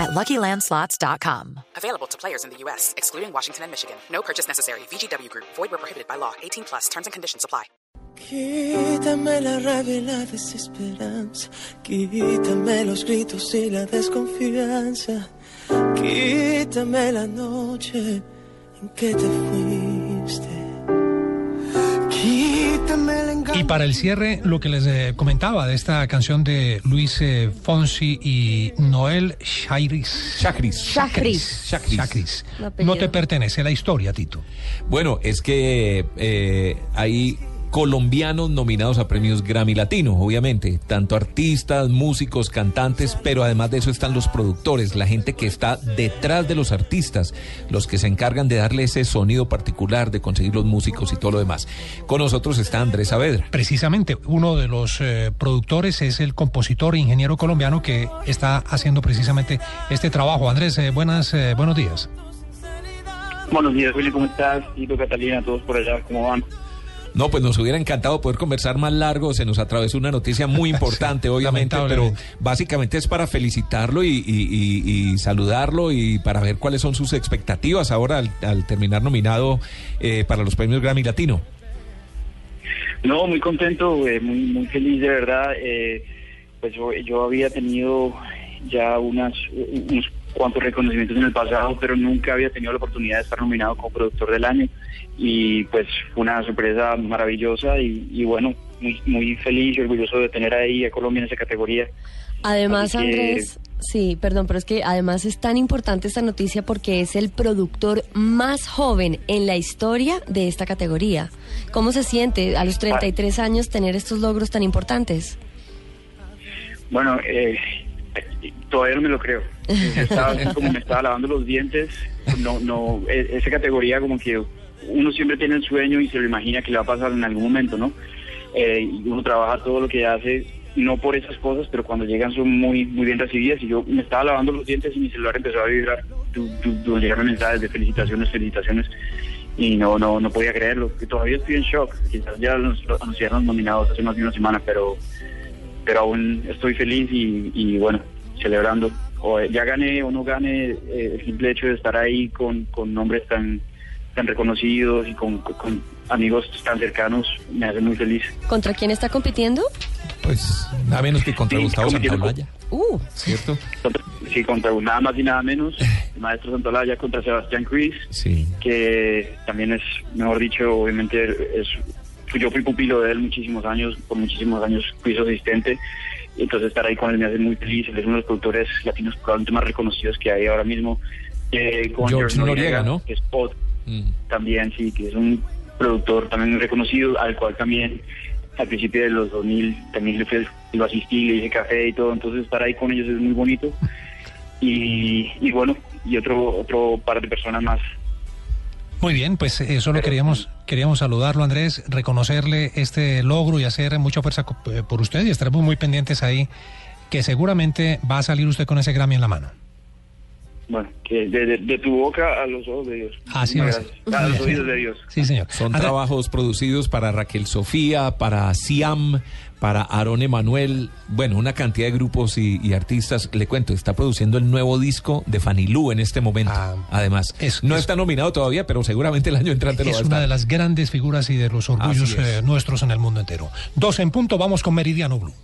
at LuckyLandSlots.com. Available to players in the U.S., excluding Washington and Michigan. No purchase necessary. VGW Group. Void where prohibited by law. 18 plus. Terms and conditions apply. Quítame la rabia y la desesperanza. Quítame los gritos y la desconfianza. Quítame la noche en que te fuiste. Y para el cierre, lo que les eh, comentaba de esta canción de Luis eh, Fonsi y Noel Shairis. Chacris. Chacris. Chacris. Chacris. Un apellido. No te pertenece la historia, Tito. Bueno, es que eh, hay colombianos nominados a premios Grammy Latino, obviamente, tanto artistas, músicos, cantantes, pero además de eso están los productores, la gente que está detrás de los artistas, los que se encargan de darle ese sonido particular, de conseguir los músicos y todo lo demás. Con nosotros está Andrés Saavedra. Precisamente, uno de los eh, productores es el compositor e ingeniero colombiano que está haciendo precisamente este trabajo. Andrés, eh, buenas, eh, buenos días. Buenos días, Willy, ¿cómo estás? Tito, Catalina, todos por allá, ¿cómo van? No, pues nos hubiera encantado poder conversar más largo. Se nos atravesó una noticia muy importante, Sí, obviamente, pero básicamente es para felicitarlo y, y- y- y saludarlo y para ver cuáles son sus expectativas ahora al, al terminar nominado eh, para los premios Grammy Latino. No, muy contento, eh, muy muy feliz de verdad. eh, pues yo, yo había tenido ya unas unos cuantos reconocimientos en el pasado, pero nunca había tenido la oportunidad de estar nominado como productor del año y pues fue una sorpresa maravillosa y, y bueno, muy muy feliz y orgulloso de tener ahí a Colombia en esa categoría. Además, que- Andrés, sí, perdón, pero es que además es tan importante esta noticia porque es el productor más joven en la historia de esta categoría. ¿Cómo se siente a los 33 años tener estos logros tan importantes? Bueno, eh, todavía no me lo creo. Estaba así como me estaba lavando los dientes. No, no, e- esa categoría como que uno siempre tiene el sueño y se lo imagina que le va a pasar en algún momento, ¿no? Eh, uno trabaja todo lo que hace, no por esas cosas, pero cuando llegan son muy, muy bien recibidas. Y yo me estaba lavando los dientes y mi celular empezó a vibrar. Tu, tu, tu- llegaron mensajes de felicitaciones, felicitaciones. Y no, no, no podía creerlo. Que todavía estoy en shock. Quizás ya nos lo anunciaron nominados hace más de una semana, pero pero aún estoy feliz y, y, bueno, celebrando. O ya gané o no gane, eh, el simple hecho de estar ahí con, con nombres tan tan reconocidos y con, con amigos tan cercanos me hace muy feliz. ¿Contra quién está compitiendo? Pues nada menos que contra Sí, Gustavo Santaolalla, Uh, ¿cierto? Contra- Sí, contra nada más y nada menos, el maestro Santolaya contra Sebastián Cruz, Sí. que también es, mejor dicho, obviamente es yo fui pupilo de él muchísimos años, por muchísimos años fui su asistente, entonces estar ahí con él me hace muy feliz, él es uno de los productores latinos probablemente más reconocidos que hay ahora mismo. Eh, con George Noriega, ¿no? que es otro Mm. también, sí, que es un productor también muy reconocido, al cual también al principio de los 2000 también le fui- lo asistí, le hice café y todo, entonces estar ahí con ellos es muy bonito. Y, y bueno, y otro otro par de personas más. Muy bien, pues eh, solo queríamos, queríamos saludarlo, Andrés, reconocerle este logro y hacer mucha fuerza eh, por usted y estaremos muy pendientes ahí, que seguramente va a salir usted con ese Grammy en la mano. Bueno, que de, de- de tu boca a los ojos de Dios. Así a los oídos de Dios. Sí, señor. Son trabajos producidos para Raquel Sofía, para Siam, para Aaron Emanuel, bueno, una cantidad de grupos y, y artistas. Le cuento, está produciendo el nuevo disco de Fanny Lu en este momento. Ah, Además, es- no es- está nominado todavía, pero seguramente el año entrante lo va a Es una de las grandes figuras y de los orgullos eh, nuestros en el mundo entero. Dos en punto, vamos con Meridiano Blue.